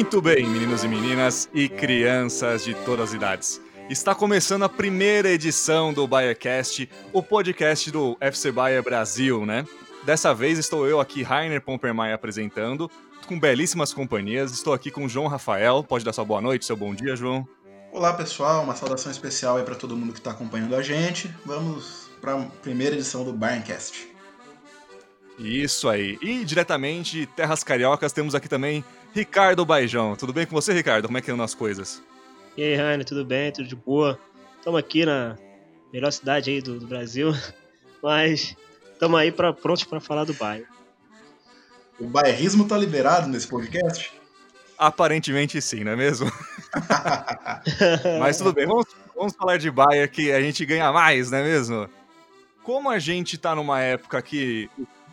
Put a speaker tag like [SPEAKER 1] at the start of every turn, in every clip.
[SPEAKER 1] Muito bem, meninos e meninas e crianças de todas as idades. Está começando a primeira edição do BaierCast, o podcast do FC Bayer Brasil, né? Dessa vez estou eu aqui, Rainer Pompermaia, apresentando, com belíssimas companhias. Estou aqui com o João Rafael. Pode dar sua boa noite, seu bom dia, João.
[SPEAKER 2] Olá, pessoal. Uma saudação especial aí para todo mundo que está acompanhando a gente. Vamos para a primeira edição do BaierCast.
[SPEAKER 1] Isso aí. E diretamente de Terras Cariocas temos aqui também Ricardo Baijão. Tudo bem com você, Ricardo? Como é que andam as coisas?
[SPEAKER 3] E aí, Rainer, tudo bem? Tudo de boa? Estamos aqui na melhor cidade aí do, do Brasil, mas estamos aí pra, prontos para falar do bairro.
[SPEAKER 2] O bairrismo tá liberado nesse podcast?
[SPEAKER 1] Aparentemente sim, não é mesmo? mas tudo bem, vamos, vamos falar de Bayer que a gente ganha mais, não é mesmo? Como a gente tá numa época que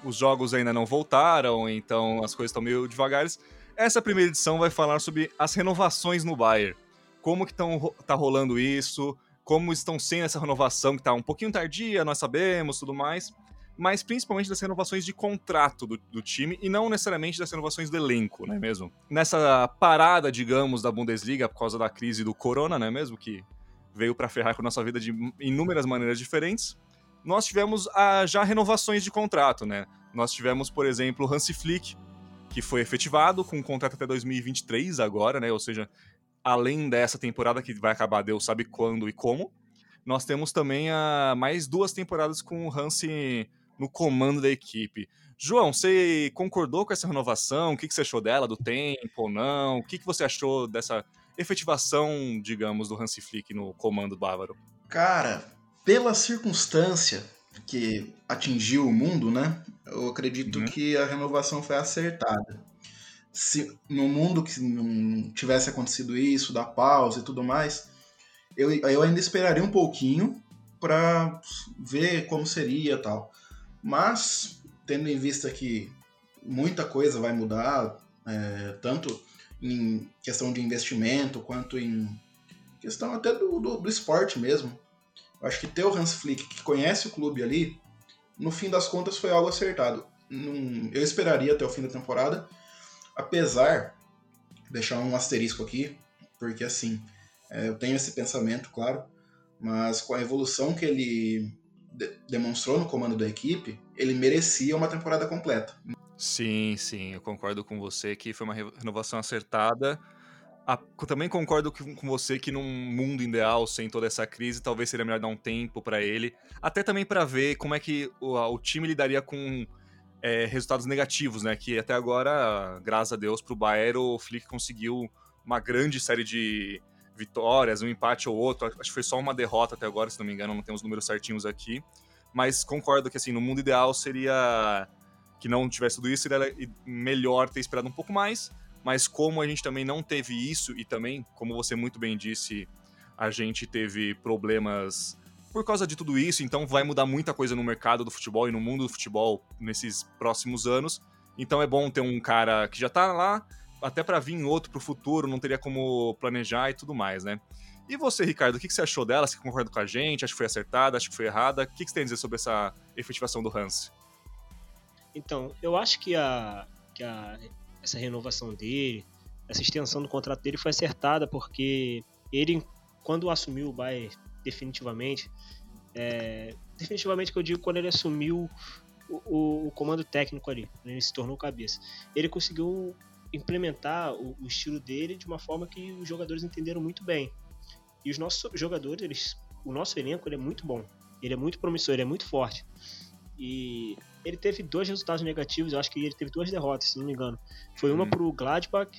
[SPEAKER 1] os jogos ainda não voltaram, então as coisas estão meio devagares. Essa primeira edição vai falar sobre as renovações no Bayern. Como que tão, tá rolando isso, como estão sendo essa renovação que tá um pouquinho tardia, nós sabemos, tudo mais. Mas principalmente das renovações de contrato do, do time e não necessariamente das renovações do elenco, não é mesmo? Nessa parada, digamos, da Bundesliga por causa da crise do Corona, não é mesmo? Que veio para ferrar com a nossa vida de inúmeras maneiras diferentes nós tivemos a, já renovações de contrato, né? Nós tivemos, por exemplo, o Hansi Flick, que foi efetivado com um contrato até 2023 agora, né? Ou seja, além dessa temporada que vai acabar, Deus sabe quando e como. Nós temos também a, mais duas temporadas com o Hansi no comando da equipe. João, você concordou com essa renovação? O que, que você achou dela, do tempo ou não? O que, que você achou dessa efetivação, digamos, do Hansi Flick no comando bávaro?
[SPEAKER 2] Cara, pela circunstância que atingiu o mundo, né? Eu acredito uhum. que a renovação foi acertada. Se no mundo que não tivesse acontecido isso, da pausa e tudo mais, eu, eu ainda esperaria um pouquinho para ver como seria tal. Mas, tendo em vista que muita coisa vai mudar, é, tanto em questão de investimento quanto em questão até do, do, do esporte mesmo. Acho que ter o Hans Flick, que conhece o clube ali, no fim das contas foi algo acertado. Eu esperaria até o fim da temporada, apesar, deixar um asterisco aqui, porque assim, é, eu tenho esse pensamento, claro, mas com a evolução que ele de demonstrou no comando da equipe, ele merecia uma temporada completa.
[SPEAKER 1] Sim, sim, eu concordo com você que foi uma renovação acertada a, também concordo com você que num mundo ideal, sem toda essa crise, talvez seria melhor dar um tempo para ele. Até também para ver como é que o, o time lidaria com é, resultados negativos, né? Que até agora, graças a Deus, pro Bayern, o Flick conseguiu uma grande série de vitórias, um empate ou outro. Acho que foi só uma derrota até agora, se não me engano, não tem os números certinhos aqui. Mas concordo que, assim, no mundo ideal seria que não tivesse tudo isso, seria melhor ter esperado um pouco mais mas como a gente também não teve isso e também, como você muito bem disse, a gente teve problemas por causa de tudo isso, então vai mudar muita coisa no mercado do futebol e no mundo do futebol nesses próximos anos. Então é bom ter um cara que já tá lá, até para vir outro pro futuro, não teria como planejar e tudo mais, né? E você, Ricardo, o que você achou dela? Você concorda com a gente? Acho que foi acertada? Acho que foi errada? O que você tem a dizer sobre essa efetivação do Hans?
[SPEAKER 3] Então, eu acho que a, que a essa renovação dele, essa extensão do contrato dele foi acertada, porque ele, quando assumiu o Bayern definitivamente, é, definitivamente que eu digo quando ele assumiu o, o, o, comando técnico ali, ele se tornou cabeça, ele conseguiu implementar o, o, estilo dele de uma forma que os jogadores entenderam muito bem. E os nossos jogadores, eles, o nosso elenco ele é muito bom, ele é muito promissor, ele é muito forte. E ele teve dois resultados negativos, eu acho que ele teve duas derrotas, se não me engano. Foi uma hum. pro Gladbach,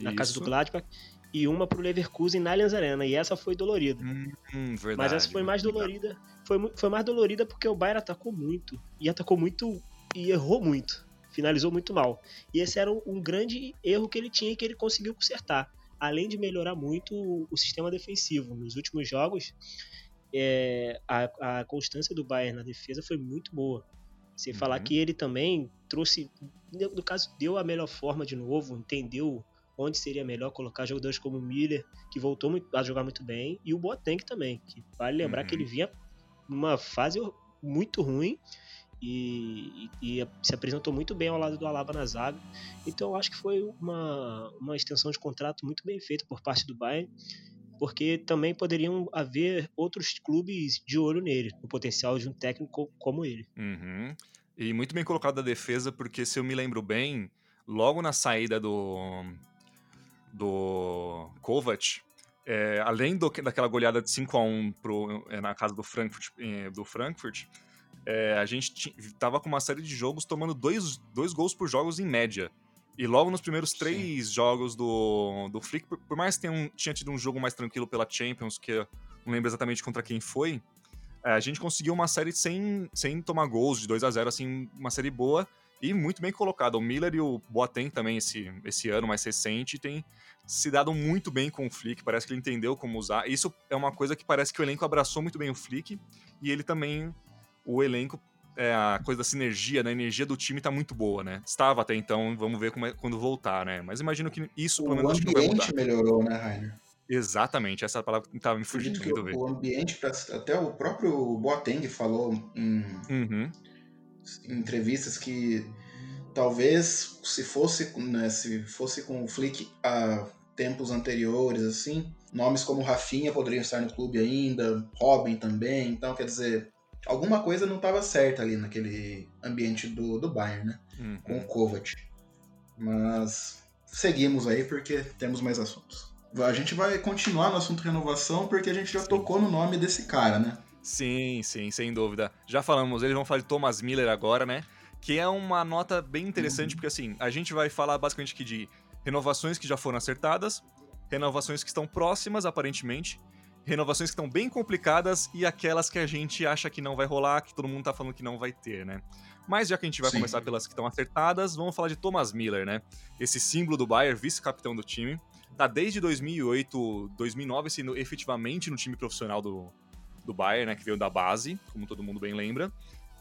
[SPEAKER 3] na Isso. casa do Gladbach, e uma pro Leverkusen na Allianz Arena, e essa foi dolorida.
[SPEAKER 1] Hum, hum, verdade,
[SPEAKER 3] Mas essa foi mais dolorida, foi, foi mais dolorida porque o Bayern atacou muito, e atacou muito e errou muito, finalizou muito mal. E esse era um, um grande erro que ele tinha e que ele conseguiu consertar. Além de melhorar muito o, o sistema defensivo. Nos últimos jogos, é, a, a constância do Bayern na defesa foi muito boa. Sem uhum. falar que ele também trouxe, no caso, deu a melhor forma de novo, entendeu onde seria melhor colocar jogadores como o Miller, que voltou a jogar muito bem, e o Boateng também, que vale lembrar uhum. que ele uhum. vinha numa fase muito ruim e, e, e, se apresentou muito bem ao lado do Alaba na zaga. Então eu acho que foi uma, uma extensão de contrato muito bem feita por parte do Bayern, porque também poderiam haver outros clubes de olho nele, no potencial de um técnico como ele.
[SPEAKER 1] Uhum. E muito bem colocado a defesa, porque se eu me lembro bem, logo na saída do, do Kovac, é, além do, daquela goleada de 5 a 1 pro, é, na casa do Frankfurt, é, do Frankfurt é, a gente tava com uma série de jogos tomando dois, dois gols por jogos em média. E logo nos primeiros três Sim. jogos do, do Flick, por, por mais que tenha, um, tinha tido um jogo mais tranquilo pela Champions, que eu não lembro exatamente contra quem foi, é, a gente conseguiu uma série sem, sem tomar gols, de 2 a 0 assim, uma série boa e muito bem colocada. O Miller e o Boateng também, esse, esse ano mais recente, tem se dado muito bem com o Flick, parece que ele entendeu como usar. Isso é uma coisa que parece que o elenco abraçou muito bem o Flick e ele também, o elenco, é, a coisa da sinergia, da energia do time tá muito boa, né? Estava até então, vamos ver como é, quando voltar, né? Mas imagino que isso,
[SPEAKER 2] pelo menos, acho que não vai mudar. O ambiente melhorou, né, Rainer?
[SPEAKER 1] Exatamente, essa palavra estava me fugindo muito
[SPEAKER 2] ver. O ambiente, até o próprio Boateng falou em,
[SPEAKER 1] uhum.
[SPEAKER 2] entrevistas que talvez se fosse, né, se fosse com o Flick a tempos anteriores, assim, nomes como Rafinha poderiam estar no clube ainda, Robin também, então quer dizer, alguma coisa não estava certa ali naquele ambiente do, do Bayern, né?
[SPEAKER 1] Uhum.
[SPEAKER 2] Com o Kovac. Mas seguimos aí porque temos mais assuntos a gente vai continuar no assunto renovação porque a gente já sim. tocou no nome desse cara, né?
[SPEAKER 1] Sim, sim, sem dúvida. Já falamos, eles vão falar de Thomas Miller agora, né? Que é uma nota bem interessante, uhum. porque assim, a gente vai falar basicamente aqui de renovações que já foram acertadas, renovações que estão próximas, aparentemente, renovações que estão bem complicadas e aquelas que a gente acha que não vai rolar, que todo mundo tá falando que não vai ter, né? Mas já que a gente vai Sim. começar pelas que estão acertadas, vamos falar de Thomas Miller, né? Esse símbolo do Bayern, vice-capitão do time tá desde 2008, 2009 sendo efetivamente no time profissional do, do Bayern, né, que veio da base, como todo mundo bem lembra,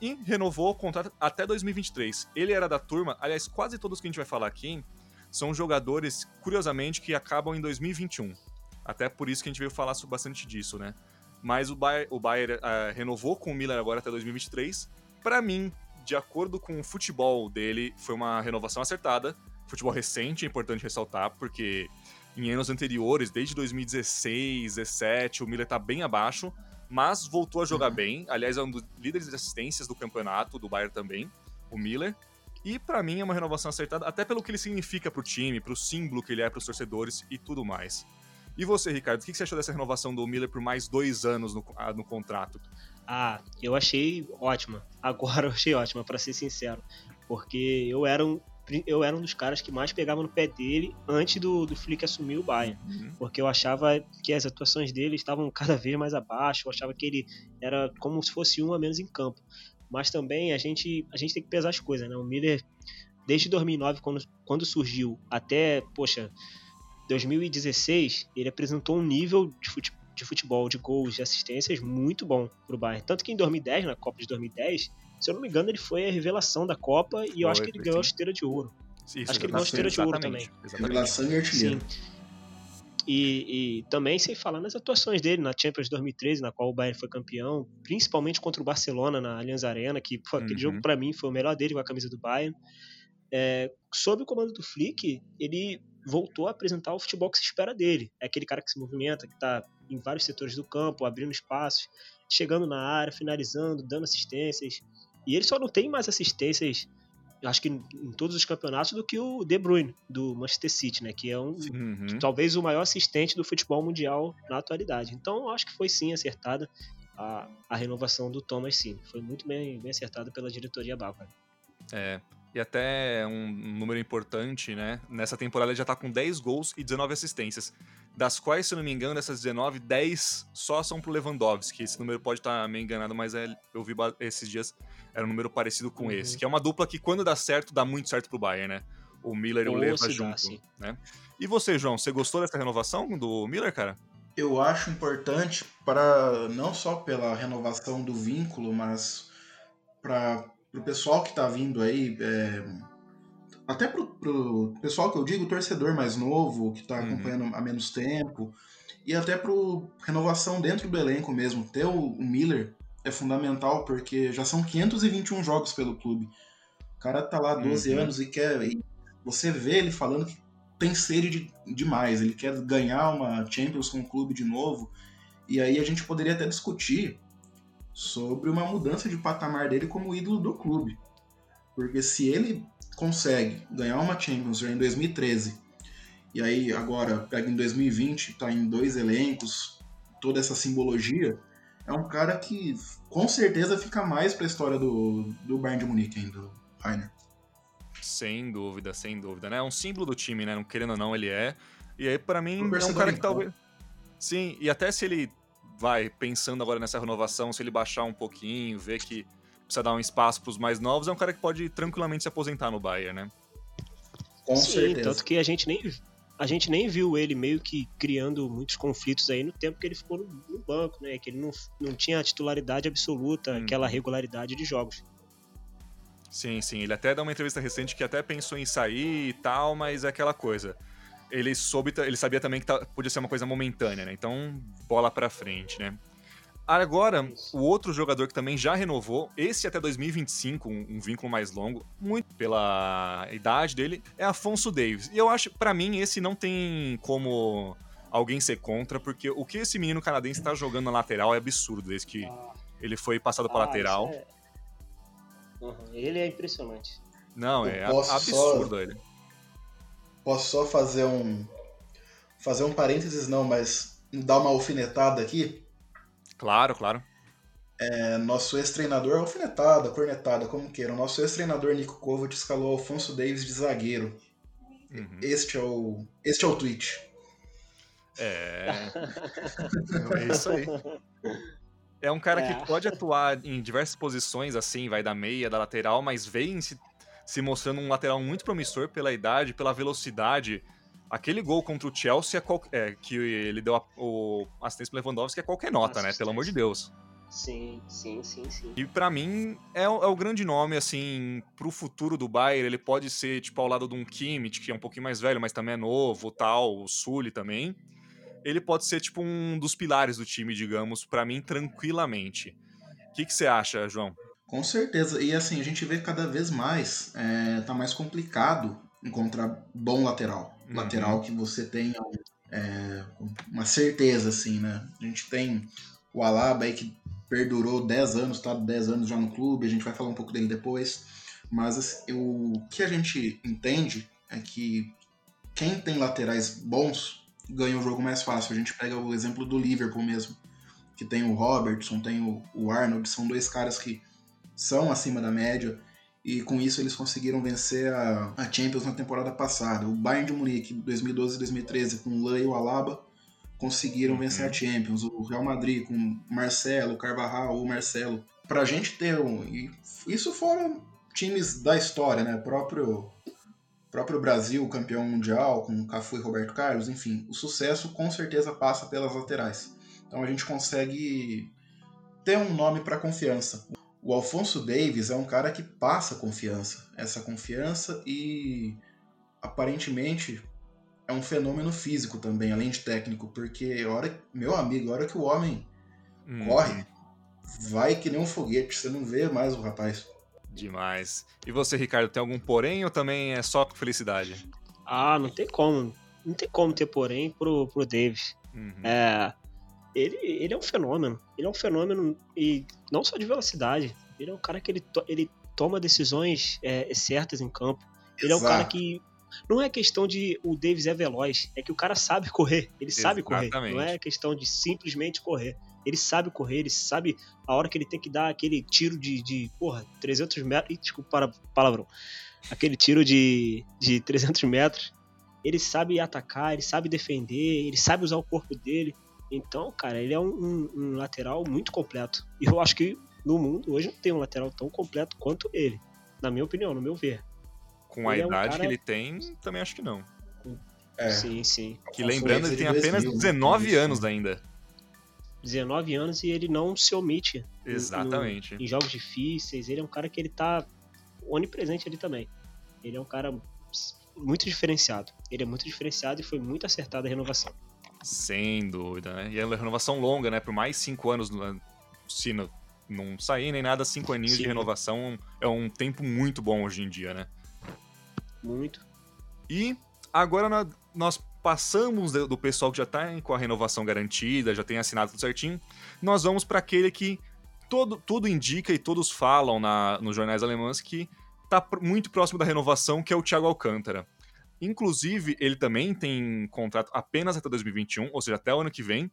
[SPEAKER 1] e renovou o contrato até 2023. Ele era da turma, aliás, quase todos que a gente vai falar aqui são jogadores, curiosamente, que acabam em 2021. Até por isso que a gente veio falar bastante disso, né? Mas o Bayern, o Bayern uh, renovou com o Miller agora até 2023. Para mim, de acordo com o futebol dele, foi uma renovação acertada. Futebol recente, é importante ressaltar, porque em anos anteriores, desde 2016, 17, o Miller tá bem abaixo, mas voltou a jogar uhum. bem. Aliás, é um dos líderes de assistências do campeonato, do Bayern também, o Miller. E para mim é uma renovação acertada, até pelo que ele significa pro time, pro símbolo que ele é pros torcedores e tudo mais. E você, Ricardo, o que você achou dessa renovação do Miller por mais dois anos no, ah, no contrato?
[SPEAKER 3] Ah, eu achei ótima. Agora eu achei ótima, para ser sincero. Porque eu era um, eu era um dos caras que mais pegava no pé dele antes do, do Flick assumir o Bayern. Uhum. Porque eu achava que as atuações dele estavam cada vez mais abaixo, eu achava que ele era como se fosse um a menos em campo. Mas também a gente, a gente tem que pesar as coisas, né? O Miller, desde 2009, quando, quando surgiu, até, poxa, 2016, ele apresentou um nível de futebol, de futebol, de gols, de assistências muito bom pro Bayern. Tanto que em 2010, na Copa de 2010, se eu não me engano, ele foi a revelação da Copa e eu acho que ele ganhou a esteira de ouro.
[SPEAKER 1] Isso,
[SPEAKER 3] acho que ele ganhou a esteira de ouro também.
[SPEAKER 2] Revelação e artilheiro.
[SPEAKER 3] Sim. E, e, também sem falar nas atuações dele na Champions 2013, na qual o Bayern foi campeão, principalmente contra o Barcelona na Allianz Arena, que pô, aquele uhum. jogo para mim foi o melhor dele com a camisa do Bayern. É, sob o comando do Flick, ele voltou a apresentar o futebol que se espera dele. É aquele cara que se movimenta, que está em vários setores do campo, abrindo espaços, chegando na área, finalizando, dando assistências. E ele só não tem mais assistências, acho que em todos os campeonatos, do que o De Bruyne, do Manchester City, né? Que é um uhum. talvez o maior assistente do futebol mundial na atualidade. Então acho que foi sim acertada a, a renovação do Thomas, sim. Foi muito bem, bem acertada pela diretoria bávara.
[SPEAKER 1] É, e até um número importante, né? Nessa temporada ele já tá com 10 gols e 19 assistências. Das quais, se eu não me engano, dessas 19, 10 só são pro Lewandowski. Esse número pode estar tá meio enganado, mas é, eu vi esses dias era um número parecido com uhum. esse. Que é uma dupla que, quando dá certo, dá muito certo pro Bayern, né? O Miller e o Leva junto. né? E você, João, você gostou dessa renovação do Miller, cara?
[SPEAKER 2] Eu acho importante para não só pela renovação do vínculo, mas para o pessoal que está vindo aí, é, até para o pessoal que eu digo, torcedor mais novo, que está uhum. acompanhando há menos tempo, e até para renovação dentro do elenco mesmo. Ter o, o Miller é fundamental porque já são 521 jogos pelo clube. O cara tá lá 12 uhum. anos e quer. E você vê ele falando que tem sede de, demais, ele quer ganhar uma Champions com o clube de novo. E aí a gente poderia até discutir sobre uma mudança de patamar dele como ídolo do clube. Porque se ele consegue ganhar uma Champions em 2013, e aí agora pega em 2020, tá em dois elencos, toda essa simbologia, é um cara que com certeza fica mais pra história do, do Bayern de Munique ainda, do Rainer.
[SPEAKER 1] Sem dúvida, sem dúvida, né? É um símbolo do time, né? Não querendo ou não, ele é. E aí, para mim, é um cara que talvez. Sim, e até se ele vai pensando agora nessa renovação, se ele baixar um pouquinho, ver que precisa dar um espaço para os mais novos, é um cara que pode tranquilamente se aposentar no Bayern, né?
[SPEAKER 3] Com Sim, certeza. tanto que a gente nem a gente nem viu ele meio que criando muitos conflitos aí no tempo que ele ficou no, no banco, né? Que ele não, não tinha a titularidade absoluta, hum. aquela regularidade de jogos.
[SPEAKER 1] Sim, sim. Ele até dá uma entrevista recente que até pensou em sair e tal, mas é aquela coisa ele soube, ele sabia também que tá, podia ser uma coisa momentânea, né? Então, bola para frente, né? Agora, o outro jogador que também já renovou, esse até 2025, um, um, vínculo mais longo, muito pela idade dele, é Afonso Davis. E eu acho, para mim, esse não tem como alguém ser contra, porque o que esse menino canadense tá jogando na lateral é absurdo, desde que ele foi passado para ah, lateral. É...
[SPEAKER 3] Uhum. Ele é impressionante.
[SPEAKER 1] Não, é absurdo só... ele.
[SPEAKER 2] Posso só fazer um. Fazer um parênteses, não, mas dar uma alfinetada aqui?
[SPEAKER 1] Claro, claro.
[SPEAKER 2] É, nosso ex-treinador, alfinetada, cornetada, como queiram. Nosso ex-treinador Nico Kovac escalou Alfonso Davis de zagueiro. Uhum. Este, é o, este é o tweet.
[SPEAKER 1] É. é isso aí. É um cara é. que pode atuar em diversas posições, assim, vai da meia, da lateral, mas vem se se mostrando um lateral muito promissor pela idade, pela velocidade. Aquele gol contra o Chelsea é é, que ele deu a, o assistência pro Lewandowski é qualquer nota, né? Pelo amor de Deus.
[SPEAKER 3] Sim, sim, sim, sim.
[SPEAKER 1] E para mim é, é, o grande nome, assim, pro futuro do Bayern. Ele pode ser, tipo, ao lado de um Kimmich, que é um pouquinho mais velho, mas também é novo, tal, o Sully também. Ele pode ser, tipo, um dos pilares do time, digamos, para mim, tranquilamente. O que você acha, João?
[SPEAKER 2] Com certeza. E assim, a gente vê cada vez mais, é, tá mais complicado encontrar bom lateral. Uhum. Lateral que você tenha é, uma certeza, assim, né? A gente tem o Alaba aí que perdurou 10 anos, tá 10 anos já no clube, a gente vai falar um pouco dele depois. Mas assim, o que a gente entende é que quem tem laterais bons ganha o jogo mais fácil. A gente pega o exemplo do Liverpool mesmo, que tem o Robertson, tem o, o Arnold, são dois caras que são acima da média e com isso eles conseguiram vencer a, a Champions na temporada passada. O Bayern de Munique, 2012 e 2013, com o Lan e o Alaba, conseguiram uhum. vencer a Champions. O Real Madrid com o Marcelo, o Carvajal, o Marcelo. Pra gente ter um. E isso foram times da história, né? Próprio próprio Brasil, campeão mundial, com Cafu e Roberto Carlos, enfim, o sucesso com certeza passa pelas laterais. Então a gente consegue ter um nome para confiança. O Alfonso Davis é um cara que passa confiança, essa confiança e aparentemente é um fenômeno físico também, além de técnico, porque a hora, meu amigo, a hora que o homem hum. corre, vai que nem um foguete, você não vê mais o rapaz.
[SPEAKER 1] Demais. E você, Ricardo, tem algum porém ou também é só felicidade?
[SPEAKER 3] Ah, não tem como. Não tem como ter porém pro, pro Davis. Uhum. É, ele, ele é um fenômeno. Ele é um fenômeno e não só de velocidade. Ele é um cara que ele, to, ele toma decisões é, certas em campo. Ele Exato. é um cara que não é questão de o Davis é veloz, é que o cara sabe correr. Ele sabe Exatamente. correr. Não é questão de simplesmente correr. Ele sabe correr, ele sabe a hora que ele tem que dar aquele tiro de, de porra, 300 metros. Desculpa, para, palavrão. Aquele tiro de, de 300 metros. Ele sabe atacar, ele sabe defender, ele sabe usar o corpo dele. Então, cara, ele é um, um, um, lateral muito completo. E eu acho que no mundo hoje não tem um lateral tão completo quanto ele. Na minha opinião, no meu ver.
[SPEAKER 1] Com ele a idade é um cara... que ele tem, também acho que não.
[SPEAKER 3] É. Sim, sim.
[SPEAKER 1] Que lembrando, ele tem apenas 19 anos ainda.
[SPEAKER 3] 19 anos e ele não se omite.
[SPEAKER 1] Exatamente.
[SPEAKER 3] No, em jogos difíceis. Ele é um cara que ele tá onipresente ali também. Ele é um cara muito diferenciado. Ele é muito diferenciado e foi muito acertada a renovação.
[SPEAKER 1] Sem dúvida, né? E é uma renovação longa, né? Por mais cinco anos no, se no, não sair nem nada, cinco aninhos Sim. de renovação é um tempo muito bom hoje em dia, né?
[SPEAKER 3] Muito.
[SPEAKER 1] E agora nós passamos do pessoal que já está com a renovação garantida, já tem assinado tudo certinho, nós vamos para aquele que todo, tudo indica e todos falam na, nos jornais alemães que está muito próximo da renovação, que é o Thiago Alcântara. Inclusive, ele também tem contrato apenas até 2021, ou seja, até o ano que vem,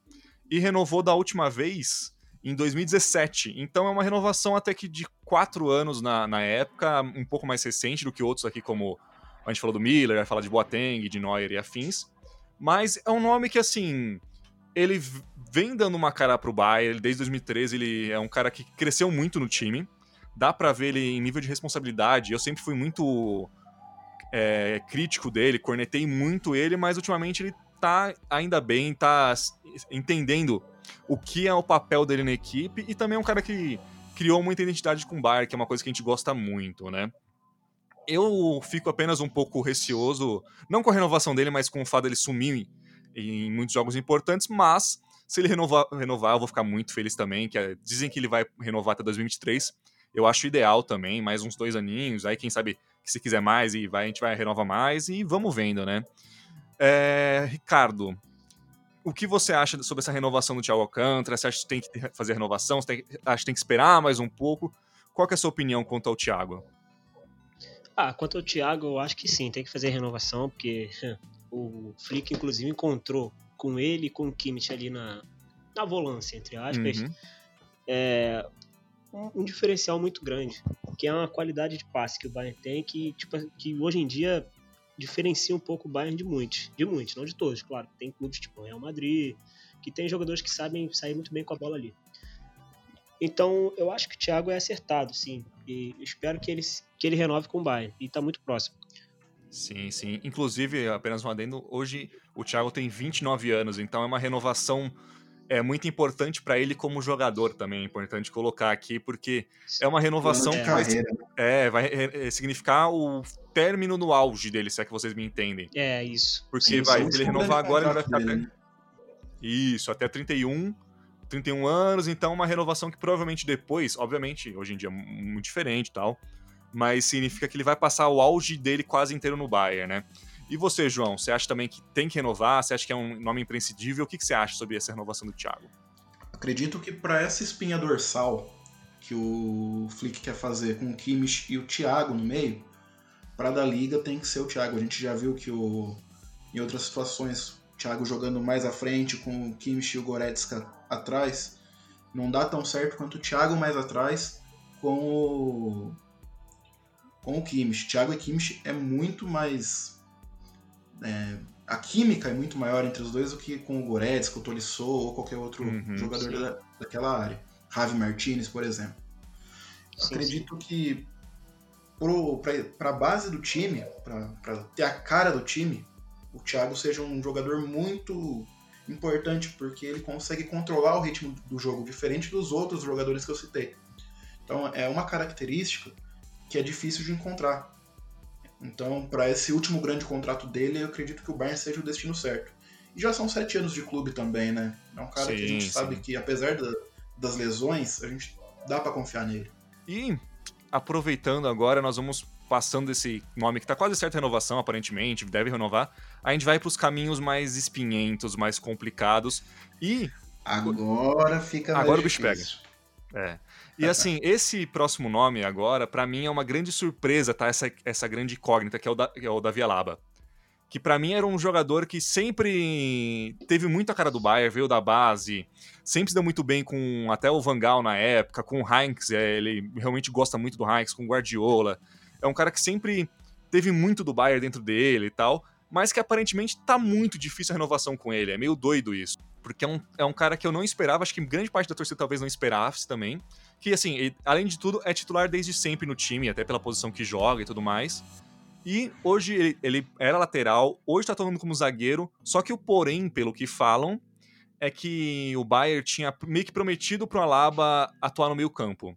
[SPEAKER 1] e renovou da última vez em 2017. Então é uma renovação até que de quatro anos na, na época, um pouco mais recente do que outros aqui, como a gente falou do Miller, vai falar de Boateng, de Neuer e afins. Mas é um nome que, assim, ele vem dando uma cara pro Bayern, desde 2013 ele é um cara que cresceu muito no time. Dá para ver ele em nível de responsabilidade. Eu sempre fui muito é, crítico dele, cornetei muito ele, mas ultimamente ele tá ainda bem, tá entendendo o que é o papel dele na equipe e também é um cara que criou muita identidade com o Bayern, que é uma coisa que a gente gosta muito, né? Eu fico apenas um pouco receoso, não com a renovação dele, mas com o fato dele sumir em muitos jogos importantes, mas se ele renovar, renovar eu vou ficar muito feliz também, que é, dizem que ele vai renovar até 2023, eu acho ideal também, mais uns dois aninhos, aí quem sabe se quiser mais e vai, a gente vai renovar mais e vamos vendo, né? É, Ricardo, o que você acha sobre essa renovação do Thiago Alcântara? Você acha que tem que fazer renovação? Você tem, acha que tem que esperar mais um pouco? Qual é a sua opinião quanto ao Thiago?
[SPEAKER 3] Ah, quanto ao Thiago, eu acho que sim, tem que fazer renovação, porque o Flick, inclusive, encontrou com ele e com o Kimmich ali na, na volância, entre aspas, uhum. é, um, diferencial muito grande, que é uma qualidade de passe que o Bayern tem, que, tipo, que hoje em dia diferencia um pouco o Bayern de muitos, de muitos, não de todos, claro. Tem clubes tipo Real Madrid, que tem jogadores que sabem sair muito bem com a bola ali. Então, eu acho que o Thiago é acertado, sim. E espero que ele, que ele renove com o Bayern. E está muito próximo.
[SPEAKER 1] Sim, sim. Inclusive, apenas um adendo, hoje o Thiago tem 29 anos, então é uma renovação é muito importante para ele como jogador também, é importante colocar aqui, porque é uma renovação que vai, né? é, vai significar o término no auge dele, se é que vocês me entendem.
[SPEAKER 3] É, isso.
[SPEAKER 1] Porque sim, vai, sim, se ele renovar agora, ele vai ficar até... Isso, até 31, 31 anos, então uma renovação que provavelmente depois, obviamente, hoje em dia é muito diferente e tal, mas significa que ele vai passar o auge dele quase inteiro no Bayern, né? E você, João, você acha também que tem que renovar? Você acha que é um nome imprescindível? O que você acha sobre essa renovação do Thiago?
[SPEAKER 2] Acredito que para essa espinha dorsal que o Flick quer fazer com o Kimmich e o Thiago no meio, para da liga tem que ser o Thiago. A gente já viu que o, em outras situações Thiago jogando mais à frente, com o Kimmich e o Goretzka atrás, não dá tão certo quanto o Thiago mais atrás com o, com o Kimmich. Thiago e Kimmich é muito mais... É, a química é muito maior entre os dois do que com o Goretzka, o Tolisso ou qualquer outro uhum, jogador da, daquela área. Javi Martinez, por exemplo. Sim, Acredito sim. que para a base do time, para ter a cara do time, o Thiago seja um jogador muito importante, porque ele consegue controlar o ritmo do jogo, diferente dos outros jogadores que eu citei. Então é uma característica que é difícil de encontrar. Então, para esse último grande contrato dele, eu acredito que o Bayern seja o destino certo. E já são sete anos de clube também, né? É um cara sim, que a gente sim. sabe que, apesar da, das lesões, a gente dá para confiar nele.
[SPEAKER 1] E aproveitando agora, nós vamos passando esse nome que está quase certa renovação, aparentemente, deve renovar. A gente vai para os caminhos mais espinhentos, mais complicados. E.
[SPEAKER 2] Agora fica mais
[SPEAKER 1] Agora o bicho pega. É. E assim, esse próximo nome agora, para mim, é uma grande surpresa, tá? Essa, essa grande incógnita, que é o, da, que é o Davi Alaba. Que para mim era um jogador que sempre teve muito a cara do Bayern, veio da base, sempre se deu muito bem com até o Vangal na época, com o Heinz, é, ele realmente gosta muito do Heinz, com o Guardiola. É um cara que sempre teve muito do Bayern dentro dele e tal, mas que aparentemente tá muito difícil a renovação com ele. É meio doido isso. Porque é um, é um cara que eu não esperava, acho que grande parte da torcida talvez não esperasse também. Que, assim, além de tudo, é titular desde sempre no time, até pela posição que joga e tudo mais. E hoje ele, ele era lateral, hoje tá atuando como zagueiro, só que o porém, pelo que falam, é que o Bayern tinha meio que prometido pro Alaba atuar no meio campo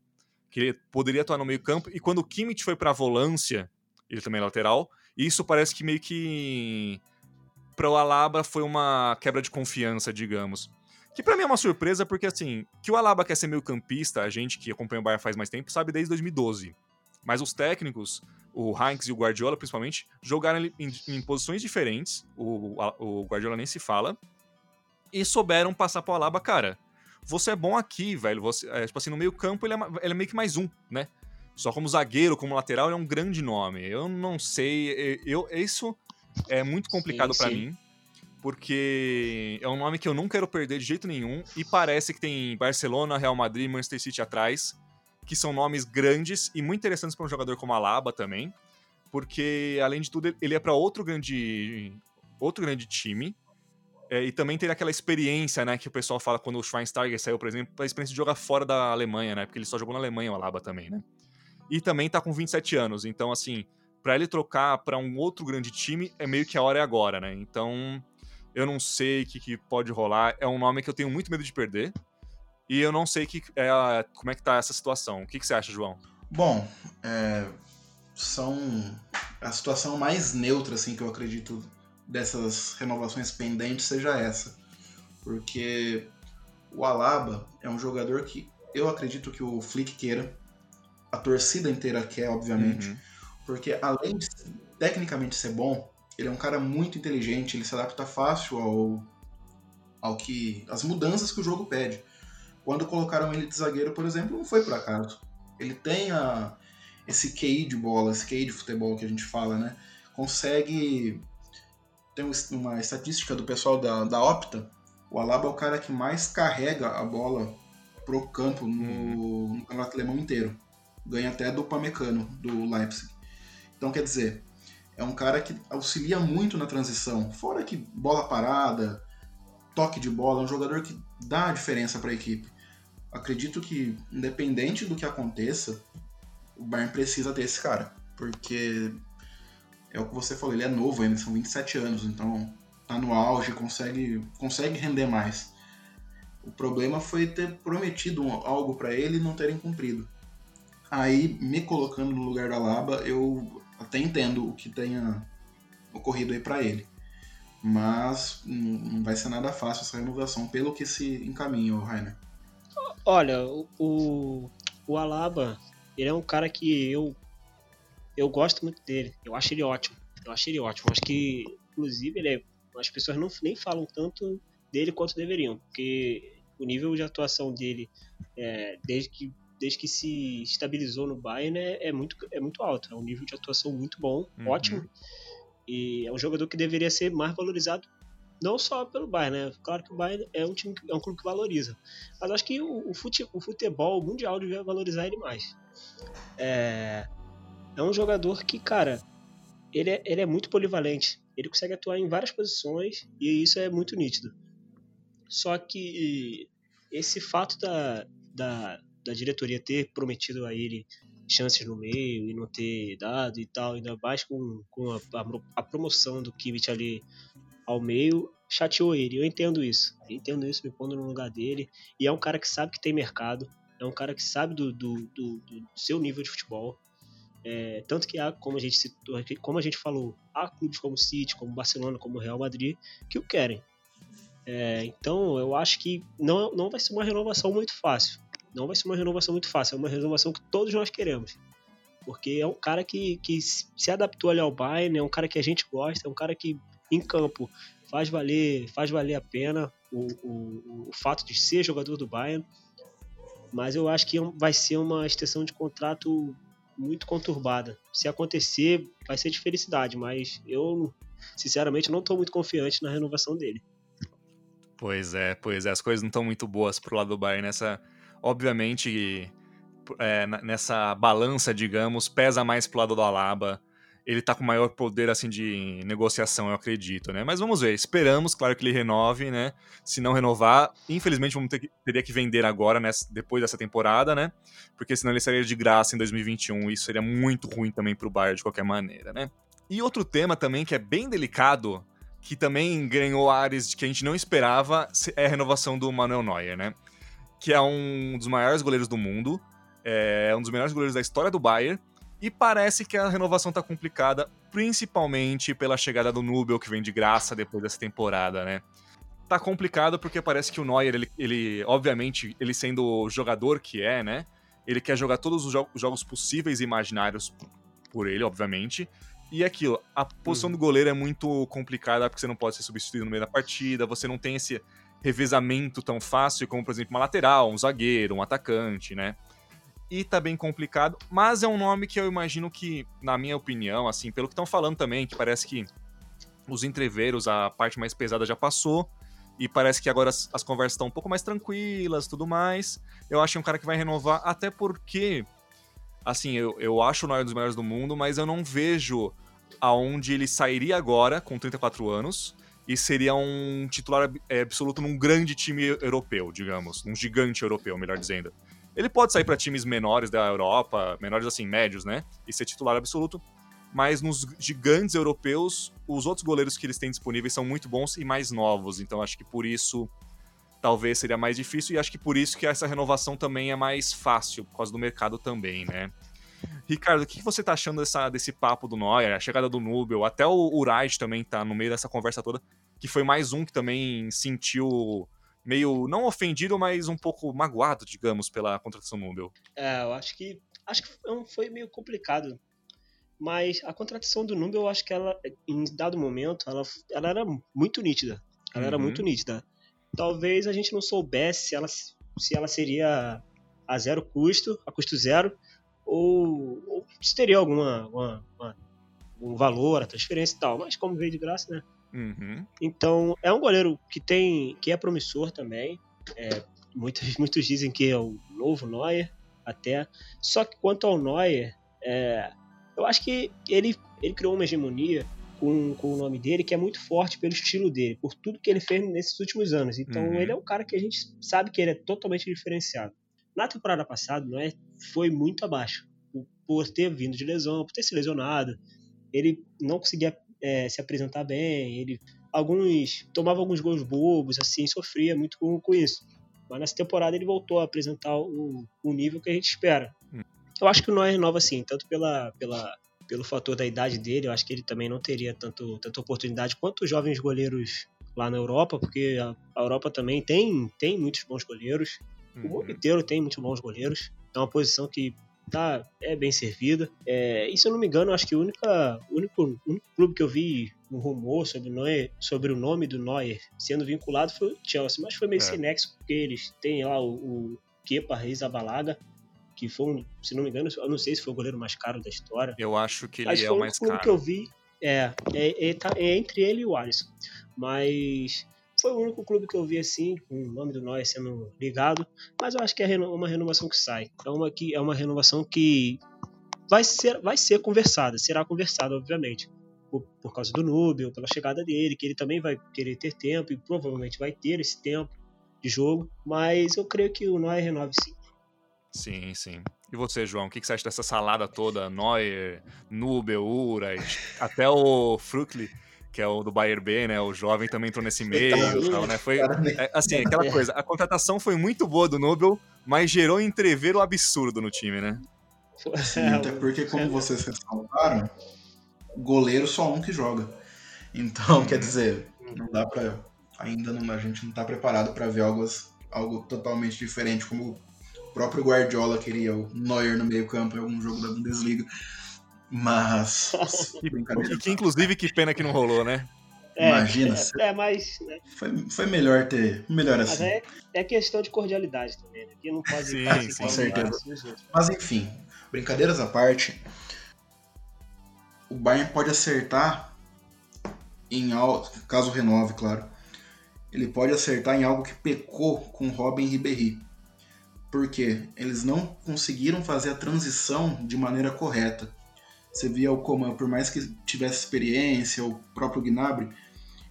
[SPEAKER 1] que ele poderia atuar no meio campo, e quando o Kimmich foi para a volância, ele também é lateral, isso parece que meio que para o Alaba foi uma quebra de confiança, digamos. Que para mim é uma surpresa, porque assim, que o Alaba quer ser meio campista, a gente que acompanha o Bayern faz mais tempo, sabe desde 2012. Mas os técnicos, o Heinz e o Guardiola principalmente, jogaram em, em posições diferentes, o, o Guardiola nem se fala, e souberam passar pro Alaba, cara, você é bom aqui, velho, você, é, tipo assim, no meio campo ele é, ele é meio que mais um, né? Só como zagueiro, como lateral, ele é um grande nome. Eu não sei, eu, isso é muito complicado para mim porque é um nome que eu não quero perder de jeito nenhum e parece que tem Barcelona, Real Madrid Manchester City atrás, que são nomes grandes e muito interessantes para um jogador como Alaba também, porque além de tudo ele é para outro grande outro grande time. É, e também ter aquela experiência, né, que o pessoal fala quando o Schweinsteiger saiu, por exemplo, a experiência de jogar fora da Alemanha, né, porque ele só jogou na Alemanha o Alaba também, né. E também tá com 27 anos, então assim, para ele trocar para um outro grande time é meio que a hora é agora, né? Então, eu não sei o que, que, pode rolar. É um nome que eu tenho muito medo de perder. E eu não sei que, é, como é que tá essa situação. O que, que você acha, João?
[SPEAKER 2] Bom, é, são a situação mais neutra assim que eu acredito dessas renovações pendentes seja essa. Porque o Alaba é um jogador que eu acredito que o Flick queira, a torcida inteira quer, obviamente, uhum. porque além de tecnicamente ser bom, ele é um cara muito inteligente, ele se adapta fácil ao, ao que. as mudanças que o jogo pede. Quando colocaram ele de zagueiro, por exemplo, não foi por acaso. Ele tem a, esse QI de bola, esse QI de futebol que a gente fala, né? Consegue. Tem uma estatística do pessoal da, da Opta. O Alaba é o cara que mais carrega a bola pro campo no, uhum. no campeonato alemão inteiro. Ganha até do Pamecano, do Leipzig. Então, quer dizer, é um cara que auxilia muito na transição. Fora que bola parada, toque de bola, é um jogador que dá a diferença para a equipe. Acredito que, independente do que aconteça, o Bayern precisa ter esse cara. Porque é o que você falou, ele é novo ainda, são 27 anos, então tá no auge, consegue, consegue render mais. O problema foi ter prometido algo para ele e não terem cumprido. Aí, me colocando no lugar da Laba, eu até entendo o que tenha ocorrido aí para ele. Mas não vai ser nada fácil essa renovação, pelo que se encaminha, o Rainer.
[SPEAKER 3] Olha, o, o Alaba, ele é um cara que eu eu gosto muito dele. Eu acho ele ótimo. Eu acho ele ótimo. Acho que, inclusive, é, as pessoas não, nem falam tanto dele quanto deveriam, porque o nível de atuação dele, é, desde que desde que se estabilizou no Bayern, é, é, muito, é muito alto. É um nível de atuação muito bom, uhum. ótimo. E é um jogador que deveria ser mais valorizado, não só pelo Bayern, né? Claro que o Bayern é um, time, é um clube que valoriza. Mas acho que o, o, fute, o futebol mundial devia valorizar ele mais. É, é um jogador que, cara, ele é, ele é muito polivalente. Ele consegue atuar em várias posições e isso é muito nítido. Só que esse fato da, da, da diretoria ter prometido a ele chances no meio e não ter dado e tal, ainda mais com, com a, a, promoção do Kimmich ali ao meio, chateou ele. Eu entendo isso. Eu entendo isso, me pondo no lugar dele. E é um cara que sabe que tem mercado. É um cara que sabe do, do, do, do seu nível de futebol. É, tanto que há, como a gente citou, como a gente falou, há clubes como City, como Barcelona, como Real Madrid que o querem. É, então eu acho que não, não vai ser uma renovação muito fácil não vai ser uma renovação muito fácil, é uma renovação que todos nós queremos. Porque é um cara que, que se adaptou ali ao Bayern, é um cara que a gente gosta, é um cara que em campo faz valer, faz valer a pena o, o, o fato de ser jogador do Bayern. Mas eu acho que vai ser uma extensão de contrato muito conturbada. Se acontecer, vai ser de felicidade, mas eu, sinceramente, não estou muito confiante na renovação dele.
[SPEAKER 1] Pois é, pois é, as coisas não estão muito boas pro lado do Bayern nessa obviamente, é, nessa balança, digamos, pesa mais pro lado do Alaba. Ele tá com maior poder, assim, de negociação, eu acredito, né? Mas vamos ver. Esperamos, claro, que ele renove, né? Se não renovar, infelizmente vamos ter que, teria que vender agora, nessa, depois dessa temporada, né? Porque senão ele sairia de graça em 2021. Isso seria muito ruim também pro Bayern, de qualquer maneira, né? E outro tema também que é bem delicado, que também ganhou áreas que a gente não esperava, é a renovação do Manuel Neuer, né? Que é um dos maiores goleiros do mundo, é um dos melhores goleiros da história do Bayern, e parece que a renovação tá complicada, principalmente pela chegada do Nubel, que vem de graça depois dessa temporada, né? tá complicado porque parece que o Neuer, ele, ele obviamente, ele sendo o jogador que é, né? Ele quer jogar todos os, jo jogos possíveis e imaginários por ele, obviamente. E é aquilo, a posição hum. do goleiro é muito complicada porque você não pode ser substituído no meio da partida, você não tem esse revezamento tão fácil como, por exemplo, uma lateral, um zagueiro, um atacante, né? E tá bem complicado, mas é um nome que eu imagino que, na minha opinião, assim, pelo que estão falando também, que parece que os entreveros, a parte mais pesada já passou, e parece que agora as, as conversas estão um pouco mais tranquilas tudo mais. Eu acho que é um cara que vai renovar, até porque, assim, eu, eu acho o Neuer dos melhores do mundo, mas eu não vejo aonde ele sairia agora, com 34 anos, e seria um titular é, absoluto num grande time europeu, digamos, um gigante europeu, melhor dizendo. Ele pode sair para times menores da Europa, menores assim, médios, né? E ser titular absoluto. Mas nos gigantes europeus, os outros goleiros que eles têm disponíveis são muito bons e mais novos. Então acho que por isso talvez seria mais difícil. E acho que por isso que essa renovação também é mais fácil, por causa do mercado também, né? Ricardo, o que você tá achando dessa, desse papo do Neuer, a chegada do Nubel, até o Uright também tá no meio dessa conversa toda, que foi mais um que também sentiu meio, não ofendido, mas um pouco magoado, digamos, pela contratação do Nubel.
[SPEAKER 3] É, eu acho que acho que foi meio complicado. Mas a contratação do Nubel, eu acho que ela, em dado momento, ela, ela era muito nítida. Ela uhum. era muito nítida. Talvez a gente não soubesse se ela, se ela seria a zero custo, a custo zero, ou, ou se teria alguma, alguma uma, um valor, a transferência e tal. Mas como veio de graça, né?
[SPEAKER 1] Uhum.
[SPEAKER 3] Então, é um goleiro que tem que é promissor também. É, muitos, muitos dizem que é o novo Neuer, até. Só que quanto ao Neuer, é, eu acho que ele, ele criou uma hegemonia com, com o nome dele que é muito forte pelo estilo dele, por tudo que ele fez nesses últimos anos. Então, uhum. ele é um cara que a gente sabe que ele é totalmente diferenciado. Na temporada passada, Neuer foi muito abaixo por ter vindo de lesão, por ter se lesionado. Ele não conseguia é, se apresentar bem, ele alguns tomava alguns gols bobos, assim, sofria muito com, com isso. Mas nessa temporada ele voltou a apresentar o, o nível que a gente espera. Hum. Eu acho que o Neuer renova sim, tanto pela, pela, pelo fator da idade dele, eu acho que ele também não teria tanto, tanta oportunidade quanto os jovens goleiros lá na Europa, porque a, a Europa também tem, tem muitos bons goleiros. Uhum. O mundo inteiro tem muitos bons goleiros. É uma posição que tá, é bem servida. É, e se eu não me engano, acho que o único, único, único clube que eu vi um rumor sobre, Neuer, sobre o nome do Neuer sendo vinculado foi o Chelsea, mas foi meio é. sem nexo, porque eles têm lá o, o Kepa Reis-Abalaga, que foi, um, se não me engano, eu não sei se foi o goleiro mais caro da história.
[SPEAKER 1] Eu acho que ele é o mais caro.
[SPEAKER 3] que eu vi, é, é, é, tá, é entre ele e o Alisson. Mas foi o único clube que eu vi assim, com o nome do Neuer sendo ligado, mas eu acho que é uma renovação que sai. É uma, que, é uma renovação que vai ser, vai ser conversada, será conversada, obviamente. Por, por causa do Nubel, pela chegada dele, que ele também vai querer ter tempo e provavelmente vai ter esse tempo de jogo, mas eu creio que o Neuer renove sim.
[SPEAKER 1] Sim, sim. E você, João, o que você acha dessa salada toda? Neuer, Nubel, Uras, até o Frucli que é o do Bayer B, né? O jovem também entrou nesse meio e tal, né? Foi, é, assim, aquela coisa, a contratação foi muito boa do Nobel, mas gerou entrever o absurdo no time, né?
[SPEAKER 2] Sim, até porque, como vocês ressaltaram, goleiro só um que joga. Então, quer dizer, não dá pra. Ainda não, a gente não tá preparado para ver algo, algo totalmente diferente, como o próprio Guardiola queria, o Neuer no meio-campo em algum jogo da Bundesliga. Mas.
[SPEAKER 1] e que, inclusive, que pena que não rolou, né?
[SPEAKER 2] É, Imagina.
[SPEAKER 3] É, é mas.
[SPEAKER 2] Né? Foi, foi melhor ter. Melhor assim.
[SPEAKER 3] É, é, questão de cordialidade também, né? Que não pode.
[SPEAKER 1] Sim,
[SPEAKER 2] sim, com certeza. Mas enfim, brincadeiras à parte. O Bayern pode acertar em algo. Caso renove, claro. Ele pode acertar em algo que pecou com Robin Ribéry. Porque eles não conseguiram fazer a transição de maneira correta. Você via o Coman, por mais que tivesse experiência, o próprio Gnabry,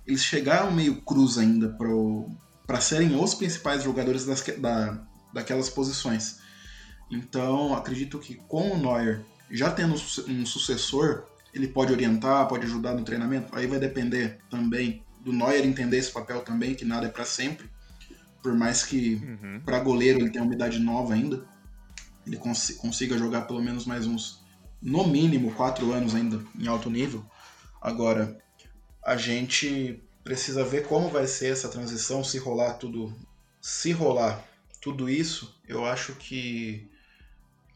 [SPEAKER 2] eles chegaram meio cruz ainda para serem os principais jogadores das, da, daquelas posições. Então, acredito que com o Neuer já tendo um sucessor, ele pode orientar, pode ajudar no treinamento. Aí vai depender também do Neuer entender esse papel também, que nada é para sempre. Por mais que uhum. para goleiro ele tenha uma idade nova ainda, ele cons consiga jogar pelo menos mais uns no mínimo quatro anos ainda em alto nível. Agora, a gente precisa ver como vai ser essa transição, se rolar tudo, se rolar tudo isso, eu acho que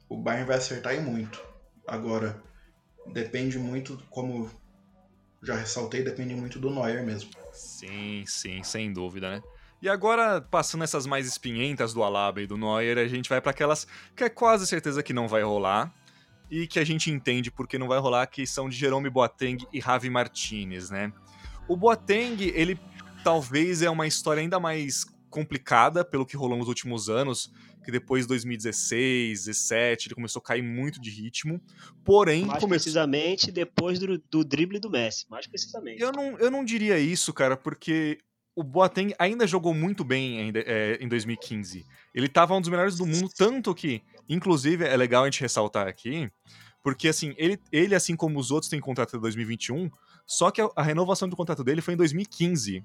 [SPEAKER 2] o Bayern vai acertar e muito. Agora, depende muito, como já ressaltei, depende muito do Neuer mesmo.
[SPEAKER 1] Sim, sim, sem dúvida, né? E agora, passando essas mais espinhentas do Alaba e do Neuer, a gente vai para aquelas que é quase certeza que não vai rolar e que a gente entende porque não vai rolar, que são de Jerome Boateng e Javi Martinez, né? O Boateng, ele talvez é uma história ainda mais complicada pelo que rolou nos últimos anos, que depois de 2016, 2017, ele começou a cair muito de ritmo. Porém,
[SPEAKER 3] mais precisamente depois do, do drible do Messi, mais precisamente.
[SPEAKER 1] Eu não, eu não diria isso, cara, porque o Boateng ainda jogou muito bem ainda, é, em 2015. Ele estava um dos melhores do mundo, tanto que, inclusive, é legal a gente ressaltar aqui, porque assim, ele, ele assim como os outros, tem contrato até 2021, só que a, a renovação do contrato dele foi em 2015.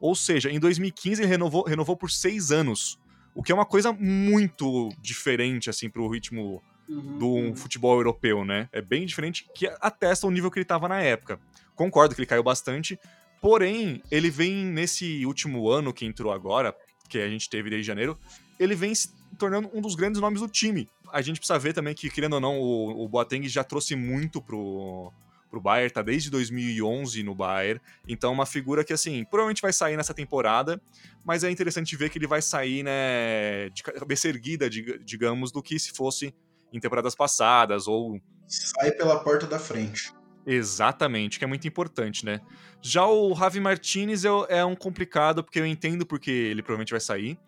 [SPEAKER 1] Ou seja, em 2015 ele renovou, renovou por seis anos. O que é uma coisa muito diferente, assim, pro ritmo uhum, do futebol europeu, né? É bem diferente, que atesta o nível que ele tava na época. Concordo que ele caiu bastante, porém, ele vem nesse último ano que entrou agora, que a gente teve desde janeiro, ele vem tornando um dos grandes nomes do time. A gente precisa ver também que, querendo ou não, o, o Boateng já trouxe muito pro, pro Bayern, tá desde 2011 no Bayern, então é uma figura que, assim, provavelmente vai sair nessa temporada, mas é interessante ver que ele vai sair, né, de cabeça erguida, digamos, do que se fosse em temporadas passadas, ou...
[SPEAKER 2] Sai pela porta da frente.
[SPEAKER 1] Exatamente, que é muito importante, né? Já o Javi Martinez é um complicado, porque eu entendo porque ele provavelmente vai sair,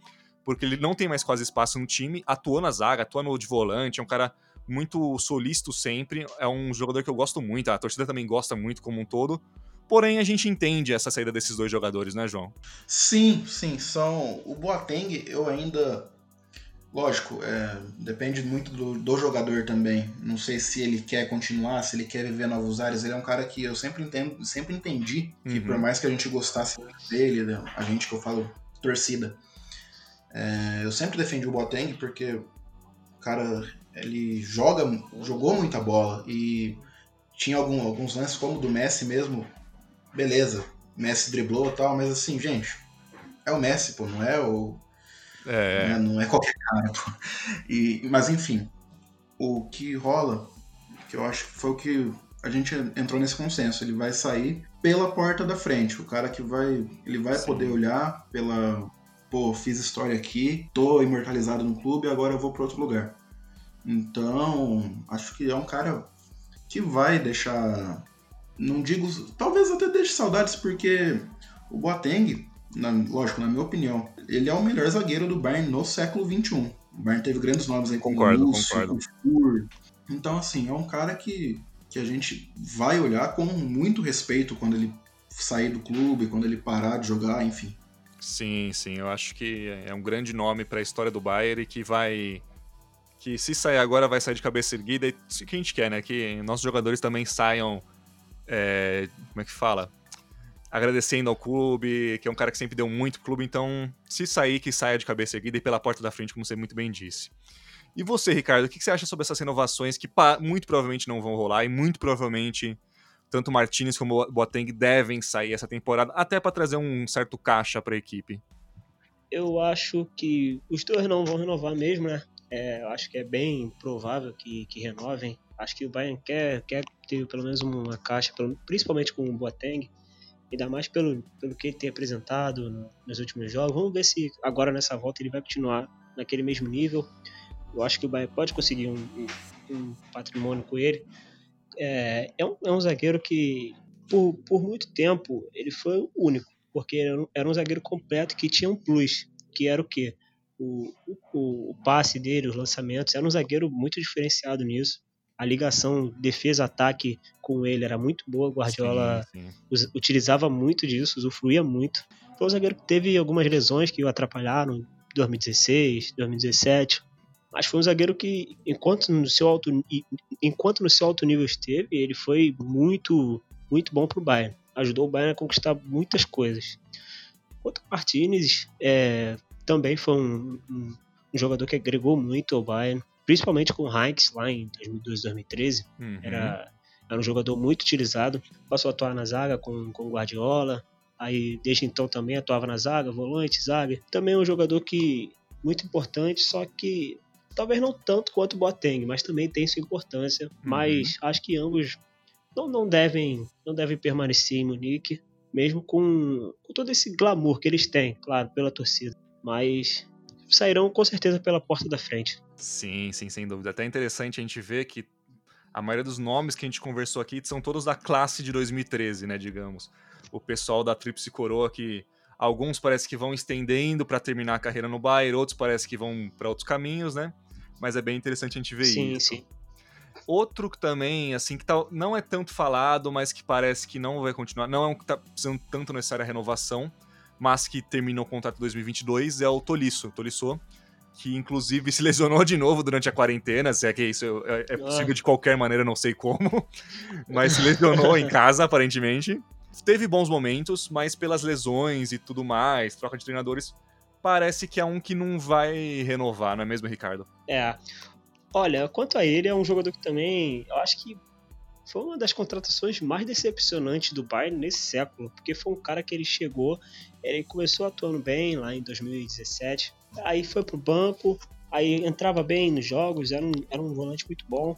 [SPEAKER 1] porque ele não tem mais quase espaço no time, atuou na zaga, atua no de volante, é um cara muito solícito sempre. É um jogador que eu gosto muito, a torcida também gosta muito como um todo. Porém, a gente entende essa saída desses dois jogadores, né, João?
[SPEAKER 2] Sim, sim. São. O Boateng, eu ainda. Lógico, é... depende muito do, do, jogador também. Não sei se ele quer continuar, se ele quer viver novos ares. Ele é um cara que eu sempre entendo, sempre entendi que uhum. por mais que a gente gostasse dele, a gente que eu falo torcida, é... eu sempre defendi o Boateng porque o cara ele joga, jogou muita bola e tinha algum, alguns lances como o do Messi mesmo, beleza, Messi driblou e tal, mas assim, gente, é o Messi, pô, não é o. É. Né, não é qualquer cara, pô. E, mas enfim, o que rola, que eu acho que foi o que a gente entrou nesse consenso, ele vai sair pela porta da frente, o cara que vai, ele vai Sim. poder olhar pela, pô, fiz história aqui, tô imortalizado no clube, agora eu vou para outro lugar. Então, acho que é um cara que vai deixar. Não digo. Talvez até deixe saudades, porque o Boateng, na, lógico, na minha opinião, ele é o melhor zagueiro do Bayern no século XXI. O Bayern teve grandes nomes aí como concordo, Lúcio, concordo. Fur. Então, assim, é um cara que, que a gente vai olhar com muito respeito quando ele sair do clube, quando ele parar de jogar, enfim.
[SPEAKER 1] Sim, sim, eu acho que é um grande nome para a história do Bayern e que vai que se sair agora vai sair de cabeça erguida. E o que a gente quer, né? Que nossos jogadores também saiam. É, como é que fala? Agradecendo ao clube, que é um cara que sempre deu muito pro clube. Então, se sair, que saia de cabeça erguida e pela porta da frente, como você muito bem disse. E você, Ricardo, o que você acha sobre essas renovações que muito provavelmente não vão rolar e muito provavelmente tanto Martinez como Boateng devem sair essa temporada, até para trazer um certo caixa para a equipe?
[SPEAKER 3] Eu acho que os dois não vão renovar mesmo, né? É, eu acho que é bem provável que, que renovem. Acho que o Bayern quer, quer ter pelo menos uma caixa, principalmente com o Boateng, ainda mais pelo, pelo que ele tem apresentado no, nos últimos jogos. Vamos ver se agora nessa volta ele vai continuar naquele mesmo nível. Eu acho que o Bayern pode conseguir um, um, um patrimônio com ele. É, é, um, é um zagueiro que, por, por muito tempo, ele foi o único, porque era um, era um zagueiro completo que tinha um plus, que era o quê? o, o, o passe dele, os lançamentos, era um zagueiro muito diferenciado nisso. A ligação defesa-ataque com ele era muito boa. Guardiola sim, sim. utilizava muito disso, usufruía muito. Foi um zagueiro que teve algumas lesões que o atrapalharam em 2016, 2017. Mas foi um zagueiro que, enquanto no seu alto, enquanto no seu alto nível esteve, ele foi muito, muito bom para o Bayern. Ajudou o Bayern a conquistar muitas coisas. Quanto ao Martinez, é, também foi um, um, um, jogador que agregou muito ao Bayern, principalmente com o Heinz lá em 2012, 2013. Uhum. Era, era um jogador muito utilizado. Passou a atuar na zaga com, com o Guardiola. Aí desde então também atuava na zaga, volante, zaga. Também é um jogador que muito importante, só que talvez não tanto quanto o Boateng, mas também tem sua importância. Uhum. Mas acho que ambos não, não devem não devem permanecer em Munique, mesmo com, com todo esse glamour que eles têm, claro, pela torcida. Mas sairão com certeza pela porta da frente.
[SPEAKER 1] Sim, sim, sem dúvida. Até interessante a gente ver que a maioria dos nomes que a gente conversou aqui são todos da classe de 2013, né, digamos. O pessoal da Tríplice Coroa que alguns parece que vão estendendo para terminar a carreira no Bayern, outros parece que vão para outros caminhos, né? Mas é bem interessante a gente ver
[SPEAKER 3] sim,
[SPEAKER 1] isso.
[SPEAKER 3] Sim, sim.
[SPEAKER 1] Outro também, assim, que tá, não é tanto falado, mas que parece que não vai continuar, não é um que tá precisando tanto necessária renovação, mas que terminou o contrato em 2022, é o Tolisso. Tolisso, que inclusive se lesionou de novo durante a quarentena, se é que isso é, é possível ah. de qualquer maneira, não sei como, mas se lesionou em casa, aparentemente. Teve bons momentos, mas pelas lesões e tudo mais, troca de treinadores, parece que é um que não vai renovar, não é mesmo, Ricardo?
[SPEAKER 3] É. Olha, quanto a ele, é um jogador que também, eu acho que foi uma das contratações mais decepcionantes do Bayern nesse século, porque foi um cara que ele chegou, ele começou atuando bem lá em 2017, aí foi pro banco, aí entrava bem nos jogos, era um, era um volante muito bom,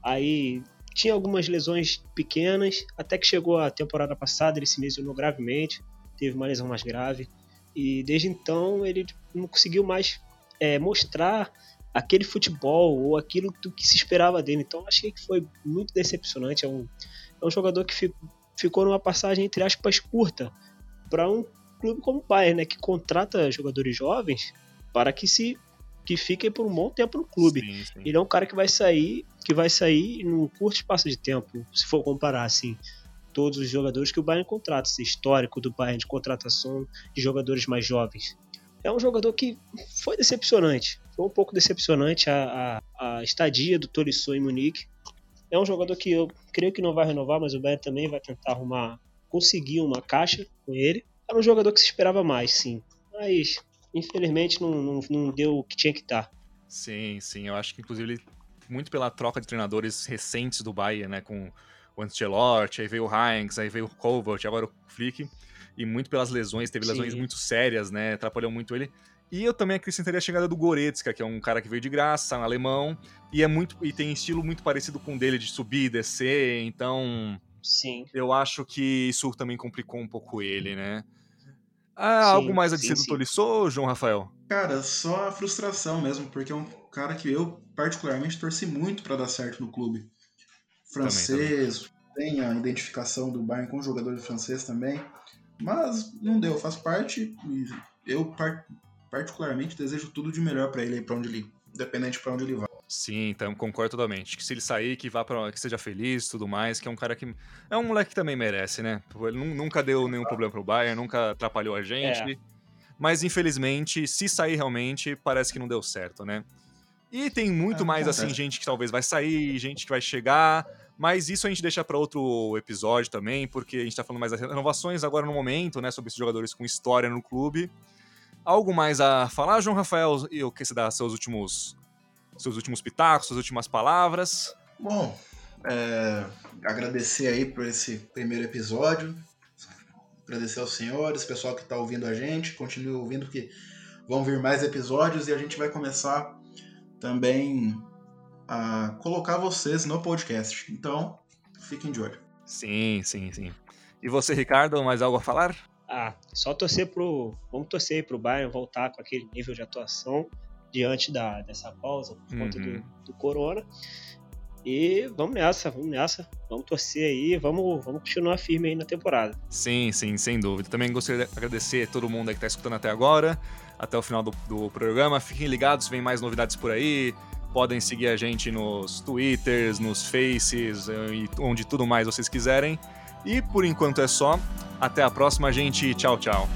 [SPEAKER 3] aí tinha algumas lesões pequenas, até que chegou a temporada passada, ele se lesionou gravemente, teve uma lesão mais grave, e desde então ele não conseguiu mais é, mostrar aquele futebol ou aquilo do que se esperava dele. Então achei que foi muito decepcionante. É um, é um jogador que fico, ficou numa passagem, entre aspas, curta para um clube como o Bayern, né, que contrata jogadores jovens para que se que fiquem por um bom tempo no clube. Sim, sim. Ele é um cara que vai sair, que vai sair num curto espaço de tempo, se for comparar assim todos os jogadores que o Bayern contrata, esse histórico do Bayern de contratação de jogadores mais jovens é um jogador que foi decepcionante. Foi um pouco decepcionante a, a, a estadia do Tolisso em Munique. É um jogador que eu creio que não vai renovar, mas o Bayern também vai tentar arrumar, conseguir uma caixa com ele. Era um jogador que se esperava mais, sim. Mas, infelizmente, não, não, não deu o que tinha que dar.
[SPEAKER 1] Sim, sim. Eu acho que, inclusive, muito pela troca de treinadores recentes do Bayern, né? Com o Ancelotti, aí veio o Heinz, aí veio o Kovac, agora o Flick e muito pelas lesões, teve lesões Sim. muito sérias, né? Atrapalhou muito ele. E eu também acrescentaria a chegada do Goretzka, que é um cara que veio de graça, um alemão, e é muito e tem estilo muito parecido com o dele de subir e descer, então
[SPEAKER 3] Sim.
[SPEAKER 1] Eu acho que isso também complicou um pouco ele, né? Ah, sim, algo mais a dizer do Tolisso, João Rafael?
[SPEAKER 2] Cara, só a frustração mesmo, porque é um cara que eu particularmente torci muito para dar certo no clube. Francês, também, também. tem a identificação do Bayern com o jogador francês também. Mas não deu, faz parte. eu particularmente desejo tudo de melhor para ele para onde ele, independente para onde ele vá.
[SPEAKER 1] Sim, então concordo totalmente. Que se ele sair, que vá para que seja feliz, tudo mais, que é um cara que é um moleque que também merece, né? Ele nunca deu nenhum problema pro Bayern, nunca atrapalhou a gente. É. Mas infelizmente, se sair realmente, parece que não deu certo, né? E tem muito é, mais assim gente que talvez vai sair, gente que vai chegar, mas isso a gente deixa para outro episódio também, porque a gente tá falando mais das renovações agora no momento, né? Sobre esses jogadores com história no clube. Algo mais a falar, João Rafael? E o que você dá seus últimos, seus últimos pitacos, suas últimas palavras?
[SPEAKER 2] Bom, é, agradecer aí por esse primeiro episódio. Agradecer aos senhores, pessoal que está ouvindo a gente. Continue ouvindo, porque vão vir mais episódios e a gente vai começar também a colocar vocês no podcast. Então, fiquem de olho.
[SPEAKER 1] Sim, sim, sim. E você, Ricardo, mais algo a falar?
[SPEAKER 3] Ah, só torcer pro. Vamos torcer pro Bayern voltar com aquele nível de atuação diante da, dessa pausa por uhum. conta do, uhum. do Corona. E vamos nessa, vamos nessa. Vamos torcer aí, vamos, vamos continuar firme aí na temporada.
[SPEAKER 1] Sim, sim, sem dúvida. Também gostaria de agradecer a todo mundo aí que está escutando até agora, até o final do, do programa. Fiquem ligados, vem mais novidades por aí. Podem seguir a gente nos Twitters, nos Faces eh, onde tudo mais vocês quiserem. E por enquanto é só. Até a próxima, gente. Tchau, tchau.